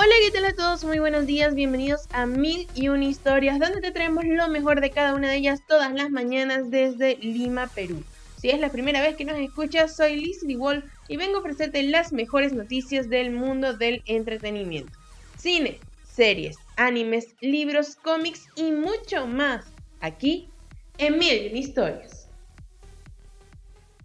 Hola, ¿qué tal a todos? Muy buenos días, bienvenidos a Mil y Una Historias, donde te traemos lo mejor de cada una de ellas todas las mañanas desde Lima, Perú. Si es la primera vez que nos escuchas, soy Liz Wolf y vengo a ofrecerte las mejores noticias del mundo del entretenimiento. Cine, series, animes, libros, cómics y mucho más. Aquí en Mil y Una Historias.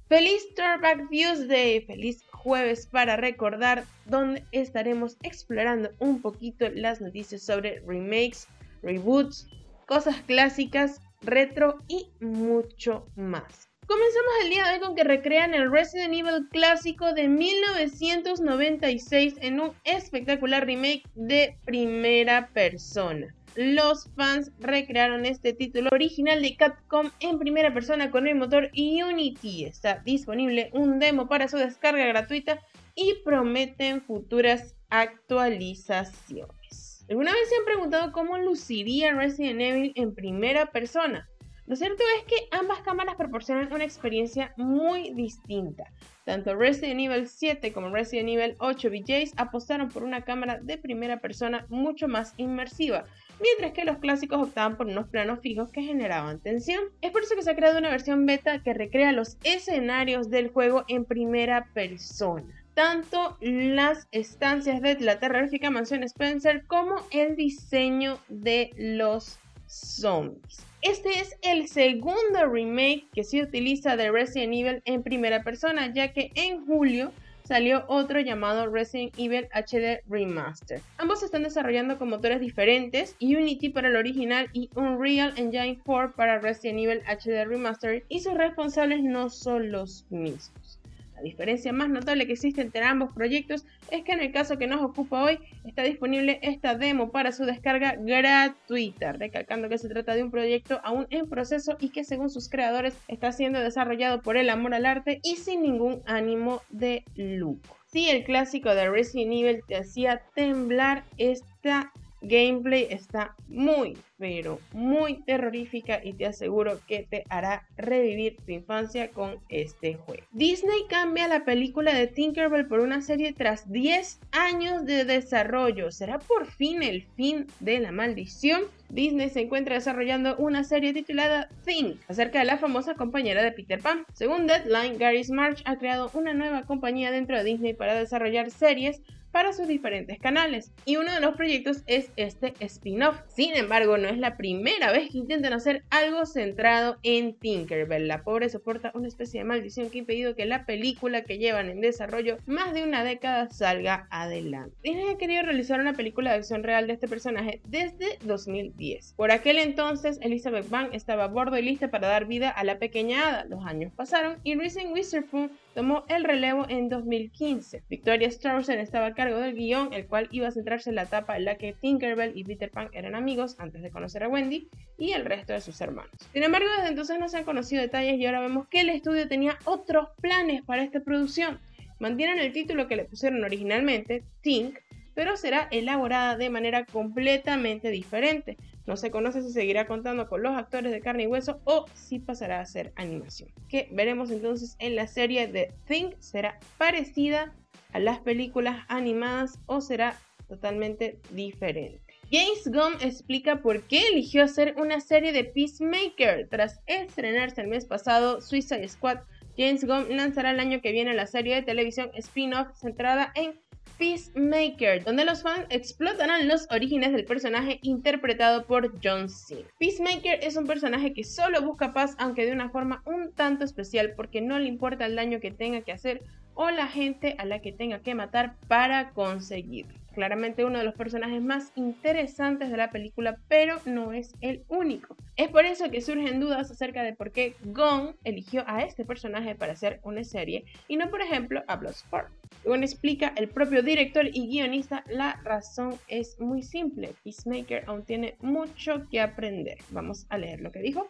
Feliz Throwback Tuesday, feliz jueves para recordar, donde estaremos explorando un poquito las noticias sobre remakes, reboots, cosas clásicas, retro y mucho más. Comenzamos el día de hoy con que recrean el Resident Evil clásico de 1996 en un espectacular remake de primera persona los fans recrearon este título original de Capcom en primera persona con el motor Unity. Está disponible un demo para su descarga gratuita y prometen futuras actualizaciones. ¿Alguna vez se han preguntado cómo luciría Resident Evil en primera persona? Lo cierto es que ambas cámaras proporcionan una experiencia muy distinta. Tanto Resident Evil 7 como Resident Evil 8 VJs apostaron por una cámara de primera persona mucho más inmersiva, mientras que los clásicos optaban por unos planos fijos que generaban tensión. Es por eso que se ha creado una versión beta que recrea los escenarios del juego en primera persona tanto las estancias de la terrorífica mansión Spencer como el diseño de los zombies. Este es el segundo remake que se utiliza de Resident Evil en primera persona, ya que en julio salió otro llamado Resident Evil HD Remaster. Ambos se están desarrollando con motores diferentes, Unity para el original y Unreal Engine 4 para Resident Evil HD Remaster, y sus responsables no son los mismos diferencia más notable que existe entre ambos proyectos es que en el caso que nos ocupa hoy está disponible esta demo para su descarga gratuita, recalcando que se trata de un proyecto aún en proceso y que según sus creadores está siendo desarrollado por el amor al arte y sin ningún ánimo de lucro. Si el clásico de Resident Evil te hacía temblar, esta gameplay está muy, pero muy terrorífica y te aseguro que te hará revivir tu infancia con este juego. Disney cambia la película de Tinkerbell por una serie tras 10 años de desarrollo. ¿Será por fin el fin de la maldición? Disney se encuentra desarrollando una serie titulada Think acerca de la famosa compañera de Peter Pan. Según Deadline, Gary March ha creado una nueva compañía dentro de Disney para desarrollar series para sus diferentes canales. Y uno de los proyectos es este spin-off. Sin embargo, no es la primera vez que intentan hacer algo centrado en Tinkerbell. La pobre soporta una especie de maldición que ha impedido que la película que llevan en desarrollo más de una década salga adelante. Disney ha querido realizar una película de acción real de este personaje desde 2010. Por aquel entonces, Elizabeth Bank estaba a bordo y lista para dar vida a la pequeña hada. Los años pasaron y Reese Witherspoon tomó el relevo en 2015. Victoria Straussen estaba a cargo del guion, el cual iba a centrarse en la etapa en la que Tinkerbell y Peter Pan eran amigos antes de conocer a Wendy y el resto de sus hermanos. Sin embargo, desde entonces no se han conocido detalles y ahora vemos que el estudio tenía otros planes para esta producción. Mantienen el título que le pusieron originalmente, Tink, pero será elaborada de manera completamente diferente. No se conoce si seguirá contando con los actores de carne y hueso o si pasará a ser animación. Que veremos entonces en la serie de Think será parecida a las películas animadas o será totalmente diferente. James Gunn explica por qué eligió hacer una serie de Peacemaker. Tras estrenarse el mes pasado Suicide Squad, James Gunn lanzará el año que viene la serie de televisión spin-off centrada en Peacemaker, donde los fans explotarán los orígenes del personaje interpretado por John Cena. Peacemaker es un personaje que solo busca paz, aunque de una forma un tanto especial, porque no le importa el daño que tenga que hacer o la gente a la que tenga que matar para conseguirlo claramente uno de los personajes más interesantes de la película, pero no es el único. Es por eso que surgen dudas acerca de por qué Gong eligió a este personaje para hacer una serie y no, por ejemplo, a Bloodsport. Según explica el propio director y guionista, la razón es muy simple. Peacemaker aún tiene mucho que aprender. Vamos a leer lo que dijo.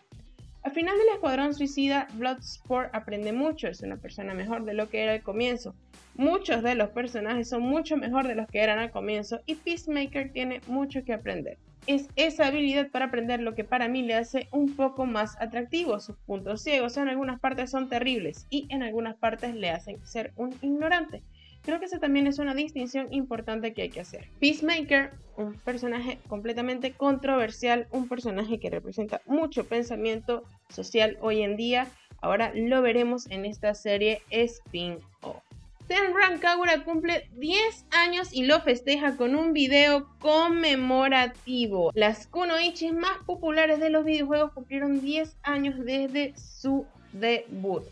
Al final del Escuadrón Suicida, Bloodsport aprende mucho, es una persona mejor de lo que era al comienzo. Muchos de los personajes son mucho mejor de los que eran al comienzo y Peacemaker tiene mucho que aprender. Es esa habilidad para aprender lo que para mí le hace un poco más atractivo. Sus puntos ciegos en algunas partes son terribles y en algunas partes le hacen ser un ignorante. Creo que esa también es una distinción importante que hay que hacer. Peacemaker, un personaje completamente controversial, un personaje que representa mucho pensamiento social hoy en día. Ahora lo veremos en esta serie spin-off. Tenran Kagura cumple 10 años y lo festeja con un video conmemorativo. Las kunoichis más populares de los videojuegos cumplieron 10 años desde su debut.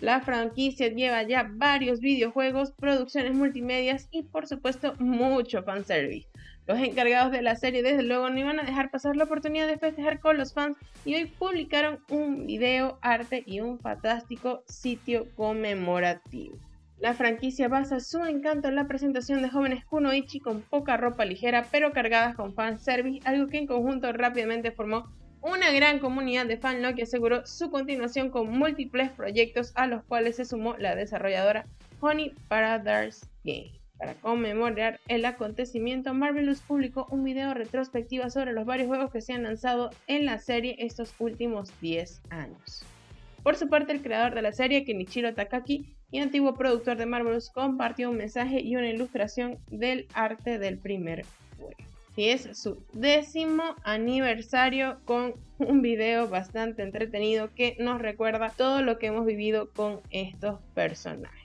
La franquicia lleva ya varios videojuegos, producciones multimedias y por supuesto mucho fanservice. Los encargados de la serie desde luego no iban a dejar pasar la oportunidad de festejar con los fans y hoy publicaron un video, arte y un fantástico sitio conmemorativo. La franquicia basa su encanto en la presentación de jóvenes kunoichi con poca ropa ligera pero cargadas con fanservice, algo que en conjunto rápidamente formó una gran comunidad de fans que aseguró su continuación con múltiples proyectos a los cuales se sumó la desarrolladora Honey Paradise Game. Para conmemorar el acontecimiento, Marvelous publicó un video retrospectiva sobre los varios juegos que se han lanzado en la serie estos últimos 10 años. Por su parte, el creador de la serie, Kenichiro Takaki, y antiguo productor de Marvelous, compartió un mensaje y una ilustración del arte del primer juego. Y es su décimo aniversario con un video bastante entretenido que nos recuerda todo lo que hemos vivido con estos personajes.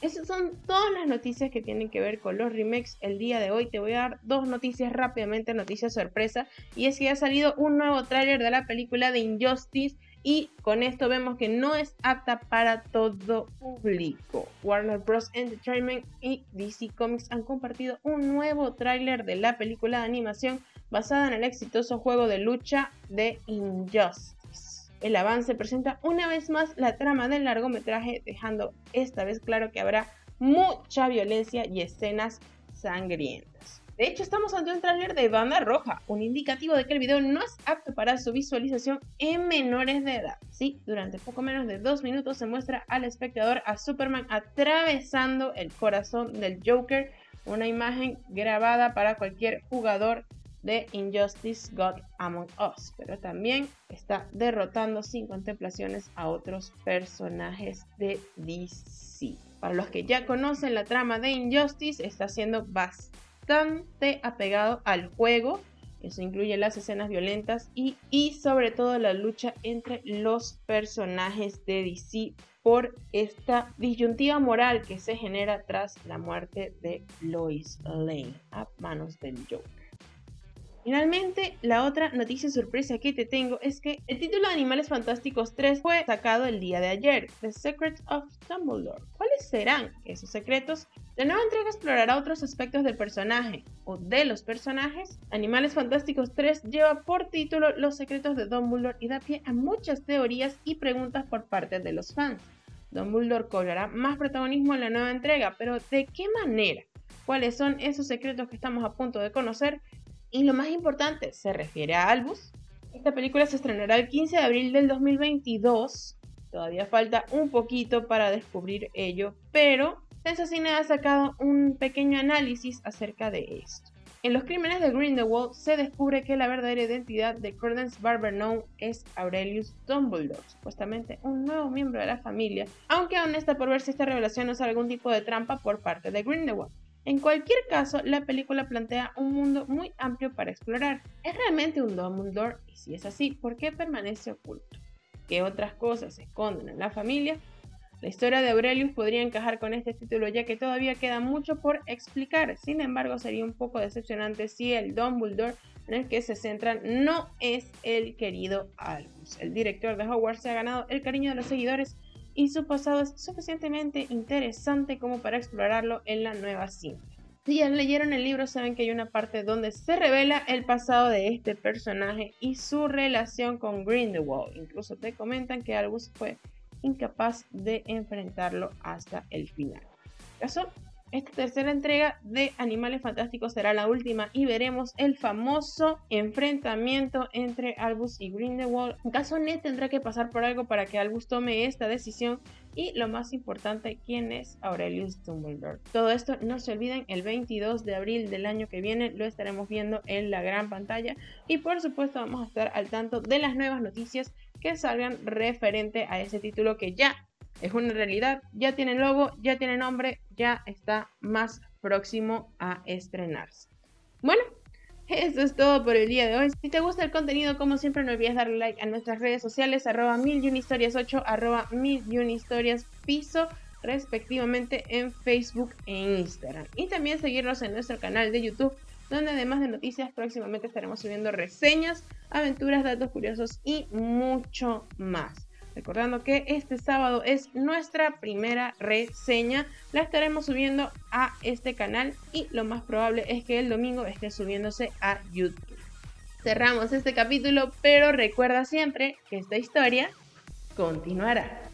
Esas son todas las noticias que tienen que ver con los remakes el día de hoy. Te voy a dar dos noticias rápidamente, noticias sorpresa. Y es que ha salido un nuevo tráiler de la película de Injustice y con esto vemos que no es apta para todo público. Warner Bros. Entertainment y DC Comics han compartido un nuevo tráiler de la película de animación basada en el exitoso juego de lucha de Injustice. El avance presenta una vez más la trama del largometraje, dejando esta vez claro que habrá mucha violencia y escenas sangrientas. De hecho, estamos ante un tráiler de banda roja, un indicativo de que el video no es apto para su visualización en menores de edad. Sí, durante poco menos de dos minutos se muestra al espectador a Superman atravesando el corazón del Joker, una imagen grabada para cualquier jugador de Injustice God Among Us, pero también está derrotando sin contemplaciones a otros personajes de DC. Para los que ya conocen la trama de Injustice, está siendo bastante bastante apegado al juego. Eso incluye las escenas violentas y, y sobre todo la lucha entre los personajes de DC por esta disyuntiva moral que se genera tras la muerte de Lois Lane a manos del Joker. Finalmente, la otra noticia sorpresa que te tengo es que el título de Animales Fantásticos 3 fue sacado el día de ayer, The Secrets of Dumbledore. ¿Cuáles serán esos secretos? La nueva entrega explorará otros aspectos del personaje o de los personajes. Animales Fantásticos 3 lleva por título Los secretos de Dumbledore y da pie a muchas teorías y preguntas por parte de los fans. Dumbledore cobrará más protagonismo en la nueva entrega, pero ¿de qué manera? ¿Cuáles son esos secretos que estamos a punto de conocer? Y lo más importante, se refiere a Albus. Esta película se estrenará el 15 de abril del 2022. Todavía falta un poquito para descubrir ello, pero Sensacine ha sacado un pequeño análisis acerca de esto. En los crímenes de Grindelwald se descubre que la verdadera identidad de Credence Barbernow es Aurelius Dumbledore, supuestamente un nuevo miembro de la familia, aunque aún está por ver si esta revelación no es algún tipo de trampa por parte de Grindelwald. En cualquier caso, la película plantea un mundo muy amplio para explorar. ¿Es realmente un Dumbledore? Y si es así, ¿por qué permanece oculto? ¿Qué otras cosas se esconden en la familia? La historia de Aurelius podría encajar con este título ya que todavía queda mucho por explicar. Sin embargo, sería un poco decepcionante si el Dumbledore en el que se centran no es el querido Albus. El director de Hogwarts se ha ganado el cariño de los seguidores y su pasado es suficientemente interesante como para explorarlo en la nueva cinta. Si ya leyeron el libro saben que hay una parte donde se revela el pasado de este personaje y su relación con Grindelwald. Incluso te comentan que Albus fue incapaz de enfrentarlo hasta el final. ¿Caso? Esta tercera entrega de Animales Fantásticos será la última y veremos el famoso enfrentamiento entre Albus y Grindelwald. En caso Ned tendrá que pasar por algo para que Albus tome esta decisión y lo más importante, quién es Aurelius Dumbledore. Todo esto no se olviden, el 22 de abril del año que viene lo estaremos viendo en la gran pantalla y por supuesto vamos a estar al tanto de las nuevas noticias que salgan referente a ese título que ya es una realidad, ya tiene logo, ya tiene nombre, ya está más próximo a estrenarse. Bueno, eso es todo por el día de hoy. Si te gusta el contenido, como siempre, no olvides darle like a nuestras redes sociales, arroba milunhistorias 8, arroba milunhistorias piso, respectivamente en Facebook e Instagram. Y también seguirnos en nuestro canal de YouTube, donde además de noticias, próximamente estaremos subiendo reseñas, aventuras, datos curiosos y mucho más. Recordando que este sábado es nuestra primera reseña. La estaremos subiendo a este canal y lo más probable es que el domingo esté subiéndose a YouTube. Cerramos este capítulo, pero recuerda siempre que esta historia continuará.